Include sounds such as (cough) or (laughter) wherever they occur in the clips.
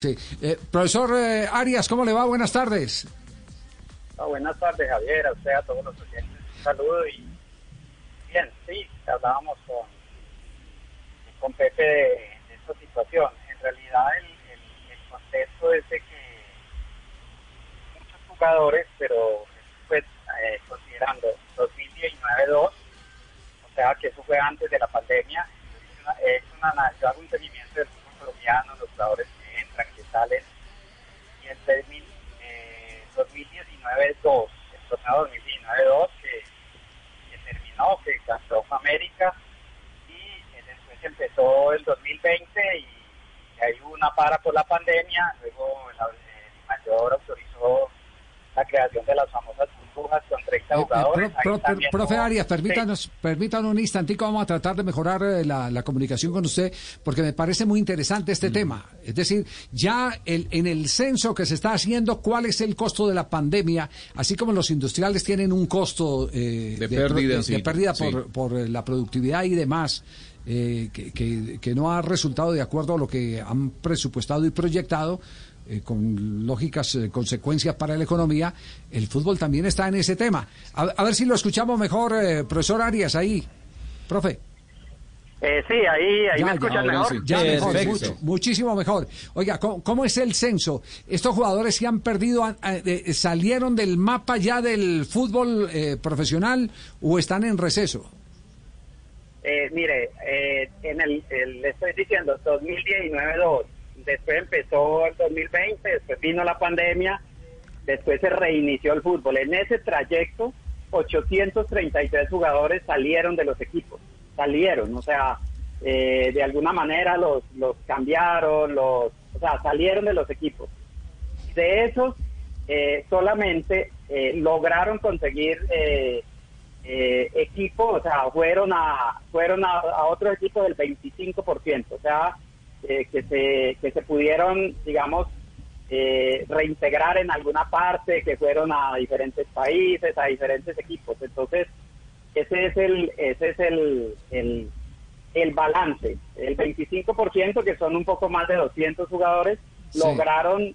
Sí. Eh, profesor eh, Arias, ¿cómo le va? Buenas tardes. Ah, buenas tardes, Javier, a usted, a todos los oyentes. Un saludo y bien, sí, hablábamos con, con Pepe de, esta situación. En realidad el, el, contexto es de que muchos jugadores, pero pues eh, considerando 2019-2, o sea que eso fue antes de la pandemia, es una, una, yo hago un seguimiento del fútbol colombiano, los jugadores salen y en 2019-2, el torneo 2019-2 que, que, terminó, que ganó América y después empezó el 2020 y, hay una para por la pandemia, luego el mayor autorizó la creación de las famosas burbujas con 30 eh, eh, jugadores. profe Arias, permítanos, permítanos un instantico, vamos a tratar de mejorar eh, la, comunicación con usted, porque me parece muy interesante este mm. tema. Es decir, ya el, en el censo que se está haciendo, ¿cuál es el costo de la pandemia? Así como los industriales tienen un costo de, pérdida, de, pérdida por, por la productividad y demás. que, que, que, no ha resultado de acuerdo a lo que han presupuestado y proyectado, eh, con lógicas eh, consecuencias para la economía, el fútbol también está en ese tema. A, ver si lo escuchamos mejor, eh, profesor Arias, ahí. Profe. sí, ahí, ahí me escuchan mejor. Ya mejor, muchísimo mejor. Oiga, ¿cómo, es el censo? ¿Estos jugadores que han perdido salieron del mapa ya del fútbol profesional o están en receso? mire, en el, le estoy diciendo 2019-2 después empezó el 2020, después vino la pandemia, después se reinició el fútbol. En ese trayecto, 833 jugadores salieron de los equipos, salieron, o sea, eh, de alguna manera los, los cambiaron, los, o sea, salieron de los equipos. De esos, eh, solamente eh, lograron conseguir equipos, o sea, fueron a, fueron a, a otro equipo del 25%, o sea, eh, que, se, que se pudieron, digamos, eh, reintegrar en alguna parte, que fueron a diferentes países, a diferentes equipos. Entonces, ese es el, ese es el, el, el balance. El 25%, que son un poco más de 200 jugadores, lograron,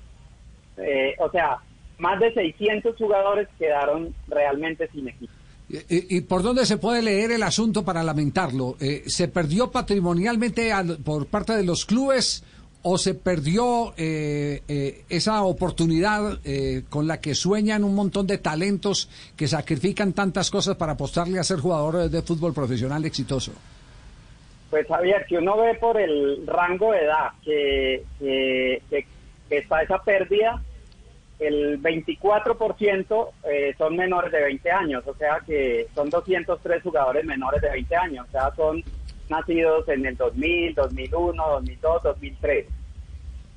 eh, o sea, más de 600 jugadores quedaron realmente sin equipo. ¿Y, por dónde se puede leer el asunto para lamentarlo? Eh, ¿Se perdió patrimonialmente por parte de los clubes o se perdió eh, eh, esa oportunidad con la que sueñan un montón de talentos que sacrifican tantas cosas para apostarle a ser jugador de fútbol profesional exitoso? Pues Javier, que uno ve por el rango de edad que está esa pérdida, el 24% eh, son menores de 20 años, o sea que son 203 jugadores menores de 20 años, o sea, son nacidos en el 2000, 2001, 2002, 2003.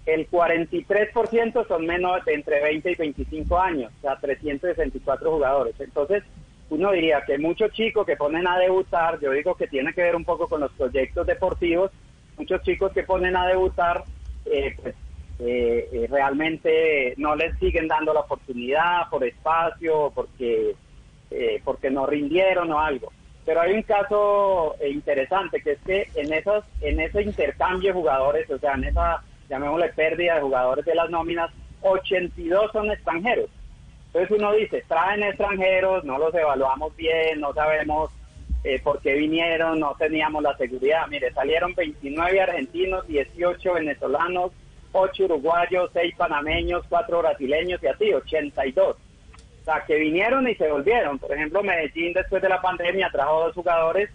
El 43% son menores de entre 20 y 25 años, o sea, 364 jugadores. Entonces, uno diría que muchos chicos que ponen a debutar, yo digo que tiene que ver un poco con los proyectos deportivos, muchos chicos que ponen a debutar, eh, pues eh, eh, realmente no les siguen dando la oportunidad por espacio, porque, eh, porque no rindieron o algo. Pero hay un caso eh, interesante, que es que en, esos, en ese intercambio de jugadores, o sea, en esa, llamémosle pérdida de jugadores de las nóminas, 82 son extranjeros. Entonces uno dice, traen extranjeros, no los evaluamos bien, no sabemos eh, por qué vinieron, no teníamos la seguridad. Mire, salieron 29 argentinos, 18 venezolanos, ocho uruguayos, seis panameños, cuatro brasileños y así, 82. O sea, que vinieron y se volvieron. Por ejemplo, Medellín después de la pandemia trajo dos jugadores,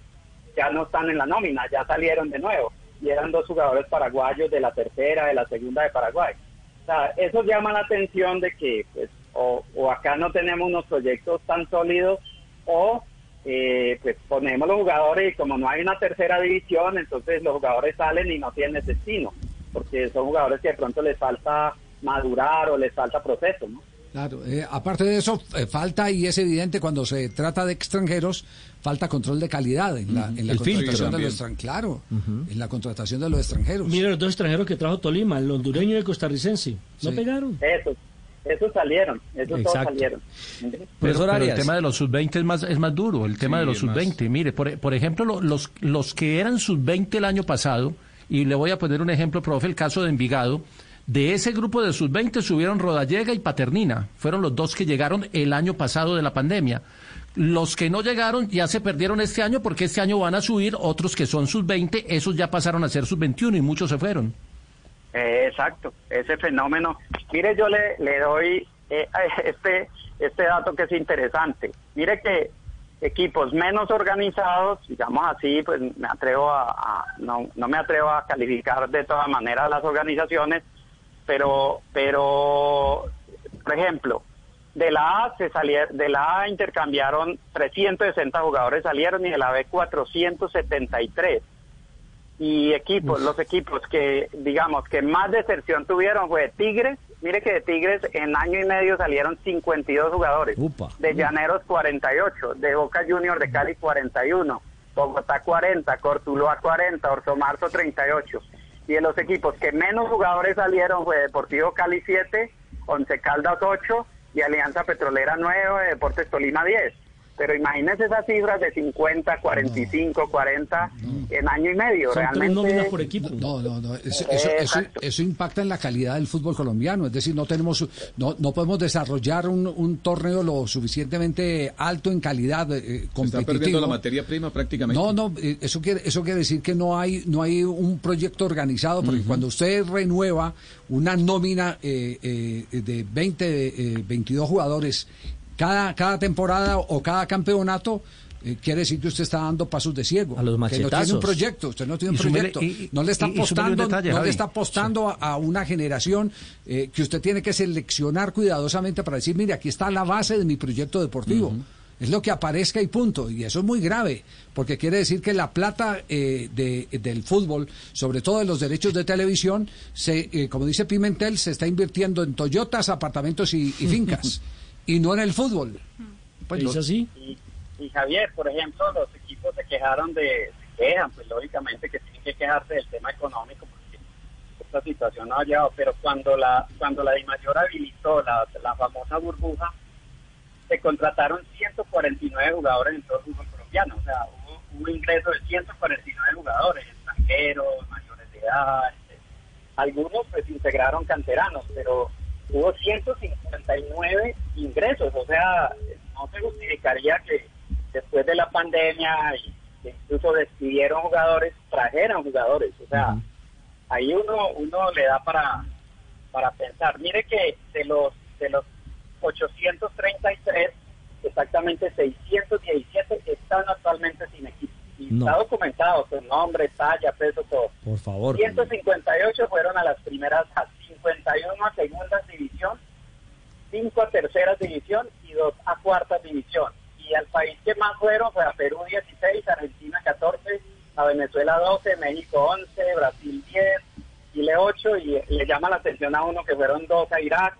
ya no están en la nómina, ya salieron de nuevo. Y eran dos jugadores paraguayos de la tercera, de la segunda de Paraguay. O sea, eso llama la atención de que, pues, o, acá no tenemos unos proyectos tan sólidos, o eh, pues ponemos los jugadores y como no hay una tercera división, entonces los jugadores salen y no tienen destino porque son jugadores que de pronto les falta madurar o les falta proceso, ¿no? Claro, eh, aparte de eso, eh, falta, y es evidente cuando se trata de extranjeros, falta control de calidad en la, en la contratación de los extranjeros. Claro, en la contratación de los extranjeros. Mira los dos extranjeros que trajo Tolima, el hondureño y el costarricense. ¿No pegaron? Eso. Esos salieron, esos todos salieron. Pero, el tema de los sub-20 es más, es más duro, el tema de los sub-20. Mire, por, por ejemplo, los, los que eran sub-20 el año pasado, y le voy a poner un ejemplo, profe, el caso de Envigado. De ese grupo de sub-20 subieron Rodallega y Paternina. Fueron los dos que llegaron el año pasado de la pandemia. Los que no llegaron ya se perdieron este año porque este año van a subir otros que son sub-20, esos ya pasaron a ser sub-21 y muchos se fueron. Eh, exacto, ese fenómeno. Mire, yo le, le doy eh, (laughs) este, este dato que es interesante. Mire que equipos menos organizados, digamos así, pues me atrevo a, no, no me atrevo a calificar de todas maneras las organizaciones, pero, pero, por ejemplo, de la A se salieron, de la A intercambiaron 360 jugadores salieron y de la B 473. Y equipos, los equipos que digamos que más deserción tuvieron fue Tigres, mire que de Tigres en año y medio salieron 52 jugadores, de Llaneros 48, de Boca Junior de Cali 41, Bogotá 40, Cortuloa 40, Orso Marzo 38. Y de los equipos que menos jugadores salieron fue Deportivo Cali 7, Once Caldas 8, y Alianza Petrolera 9, Deportes Tolima 10. Pero imagínense esas cifras de 50, 45, 40 en año y medio. Son Realmente. por equipo. No, no, no. Eso, eso, eso, impacta en la calidad del fútbol colombiano. Es decir, no tenemos, no, no podemos desarrollar un, un torneo lo suficientemente alto en calidad eh, competitivo. Se está perdiendo la materia prima prácticamente. No, no. Eh, eso quiere, eso quiere decir que no hay, no hay un proyecto organizado, porque cuando usted renueva una nómina eh, eh, de 20, 22 jugadores cada, cada temporada o cada campeonato, eh, quiere decir que usted está dando pasos de ciego. A los que no tiene un proyecto, usted no tiene un proyecto. no le está apostando, no le está apostando a, una generación eh, que usted tiene que seleccionar cuidadosamente para decir, mire, aquí está la base de mi proyecto deportivo. Es lo que aparezca y punto. Y eso es muy grave, porque quiere decir que la plata eh, de, del fútbol, sobre todo de los derechos de televisión, se, como dice Pimentel, se está invirtiendo en Toyotas, apartamentos y fincas y (laughs) en el fútbol. Pues ¿Es así? Y, Javier, por ejemplo, los equipos se quejaron de, se quejan, pues lógicamente que tienen que quejarse del tema económico porque esta situación no ha llegado, pero cuando la cuando la DIMAYOR habilitó la, la famosa burbuja, se contrataron 149 jugadores en todo el fútbol colombiano, o sea, hubo un ingreso de 149 jugadores, extranjeros, mayores de edad, este, algunos pues integraron canteranos, pero hubo 159 ingresos, o sea, no se justificaría que después de la pandemia y incluso despidieron jugadores, trajeran jugadores, o sea, ahí uno uno le da para para pensar. Mire que de los de los 833 exactamente 617 están actualmente sin equipo. Y está documentado su nombre, talla, peso, todo. Por favor. 158 fueron a las primeras 51 a segunda división, 5 a tercera división y 2 a cuarta división. Y al país que más fueron fue a Perú 16, Argentina 14, a Venezuela 12, México 11, Brasil 10, Chile 8 y le llama la atención a uno que fueron 2 a Irak,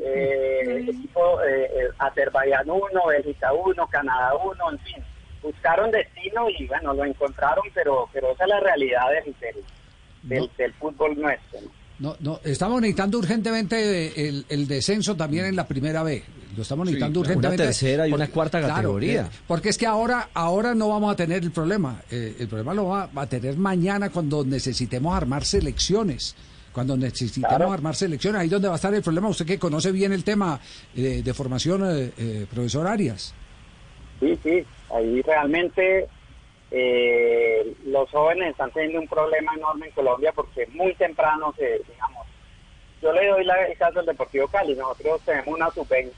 eh, equipo eh, eh Azerbaiyán 1, Bélgica 1, Canadá 1, en fin. Buscaron destino y bueno, lo encontraron, pero pero esa es la realidad del, del, del, fútbol nuestro. No, no, estamos necesitando urgentemente el, descenso también en la primera B. Lo estamos necesitando urgentemente. Una tercera y una cuarta categoría. Eh, porque es que ahora, ahora no vamos a tener el problema. Eh, el problema lo va a tener mañana cuando necesitemos armar selecciones. Cuando necesitemos armar selecciones, ahí donde va a estar el problema. Usted que conoce bien el tema eh, de formación, profesor Arias. Sí, sí, ahí realmente eh, los jóvenes están teniendo un problema enorme en Colombia porque muy temprano se, digamos, yo le doy la, el caso del Deportivo Cali, nosotros tenemos una sub-20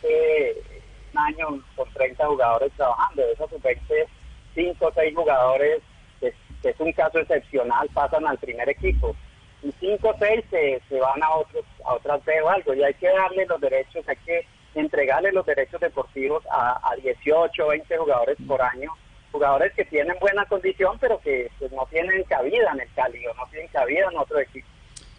un año con 30 jugadores trabajando, de esos sub-20, 5 o 6 jugadores, que, es un caso excepcional, pasan al primer equipo, y 5 o 6 se, se, van a otros a otras B o algo, y hay que darle los derechos, hay que entregarle los derechos deportivos a, a 18 o 20 jugadores por año jugadores que tienen buena condición, pero que pues, no tienen cabida en el Cali o no tienen cabida en otro equipo.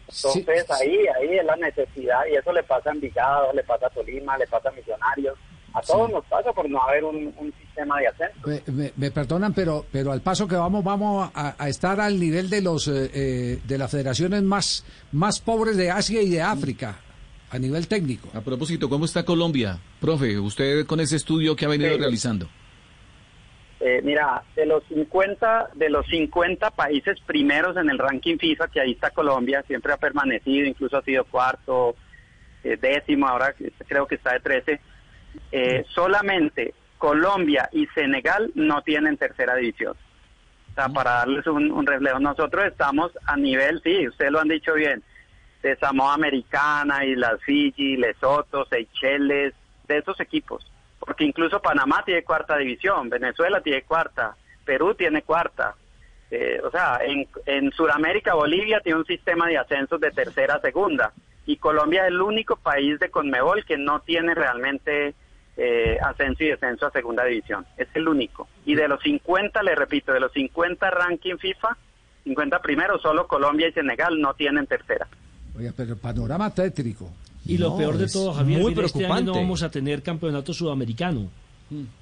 Entonces ahí ahí es la necesidad y eso le pasa a Envigado, le pasa a Tolima, le pasa a Millonarios. A todos nos pasa por no haber un, sistema de ascenso. Me, perdonan, pero pero al paso que vamos vamos a, estar al nivel de los eh, eh, de las federaciones más más pobres de Asia y de África a nivel técnico. A propósito, ¿cómo está Colombia, profe? Usted con ese estudio que ha venido realizando. Eh, mira, de los 50 de los 50 países primeros en el ranking FIFA, que ahí está Colombia, siempre ha permanecido, incluso ha sido cuarto, eh, décimo, ahora creo que está de 13. Eh, solamente Colombia y Senegal no tienen tercera división. O sea, para darles un, un reflejo, nosotros estamos a nivel, sí, ustedes lo han dicho bien, de Samoa Americana, Islas Fiji, Lesoto, Seychelles, de esos equipos porque incluso Panamá tiene cuarta división, Venezuela tiene cuarta, Perú tiene cuarta. Eh, o sea, en, en Sudamérica, Bolivia tiene un sistema de ascensos de tercera a segunda. Y Colombia es el único país de Conmebol que no tiene realmente eh, ascenso y descenso a segunda división. Es el único. Y de los 50, le repito, de los 50 ranking FIFA, 50 primeros, solo Colombia y Senegal no tienen tercera. Oye, pero panorama tétrico. Y lo peor de todo, Javier, muy mira, este año preocupante. no vamos a tener campeonato sudamericano.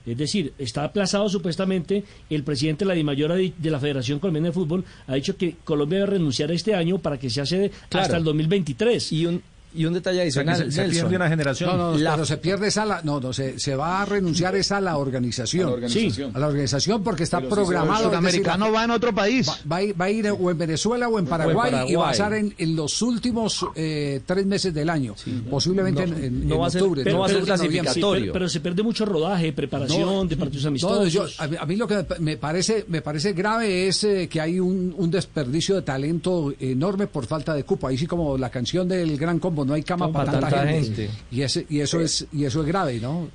Es decir, está aplazado supuestamente, el presidente de la di- de la Federación Colombiana de Fútbol ha dicho que Colombia debe renunciar este año para que se hace Claro. hasta el 2023. Y un, y un detalle adicional, se, se Nelson. pierde una generación. No, no, La- pero se pierde esa la, no, no, se, se va a renunciar esa a la organización. A la organización. A la organización porque está Pero si se programado. el es decir, Sudamericano va en otro país. va, va a ir, va a ir o en Venezuela o en Paraguay, y Paraguay. va a estar en, en los últimos eh, tres meses del año, posiblemente No, en, en- no en va a ser- octubre. no va a ser clasificatorio. Sí, pero, pero se pierde mucho rodaje, preparación de partidos No, amistosos. yo- a, mí, a mí lo que me- me parece me parece grave es eh, que hay un, un desperdicio de talento enorme por falta de cupo. Ahí sí como la canción del Gran Combo, no hay cama para para tanta, tanta gente. gente. Y, ese, y eso es y eso es grave, ¿no?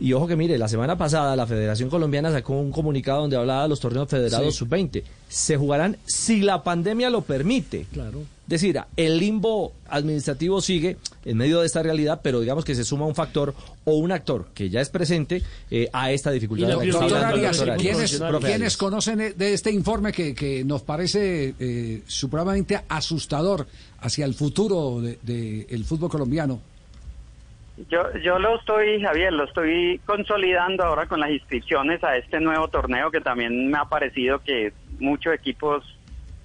Y ojo que mire, la semana pasada la Federación Colombiana sacó un comunicado donde hablaba de los torneos federados Sí. sub-20. Se jugarán si la pandemia lo permite. Claro. Es decir, el limbo administrativo sigue en medio de esta realidad, pero digamos que se suma un factor o un actor que ya es presente eh, a esta dificultad. Y de Doctor Arias, ¿quiénes- ¿quiénes, profesionales. quiénes conocen de este informe que, que nos parece eh, supremamente asustador hacia el futuro del de, el fútbol colombiano? Yo, yo lo estoy, Javier, lo estoy consolidando ahora con las inscripciones a este nuevo torneo que también me ha parecido que muchos equipos,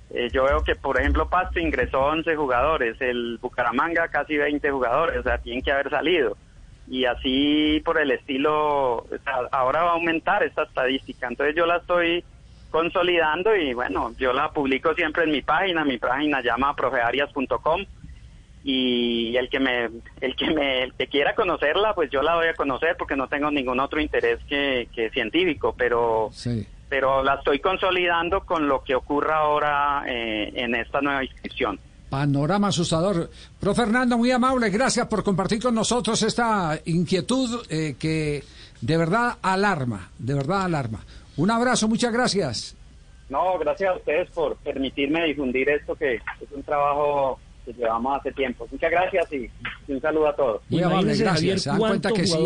eh, yo veo que por ejemplo Pasto ingresó 11 jugadores, el Bucaramanga casi 20 jugadores, o sea, tienen que haber salido. Y así por el estilo, ahora va a aumentar esta estadística. Entonces yo la estoy consolidando y bueno, yo la publico siempre en mi página, mi página llama profearias.com y el que me el que me el que quiera conocerla pues yo la voy a conocer porque no tengo ningún otro interés que, que científico pero Sí. Pero la estoy consolidando con lo que ocurra ahora eh, en esta nueva inscripción Panorama asustador. Pro Fernando, muy amable, gracias por compartir con nosotros esta inquietud eh, que de verdad alarma, de verdad alarma. Un abrazo, muchas gracias. no gracias a ustedes por permitirme difundir esto que es un trabajo que llevamos hace tiempo muchas gracias y, y un saludo a todos Muy amable, gracias. Se dan cuenta que sí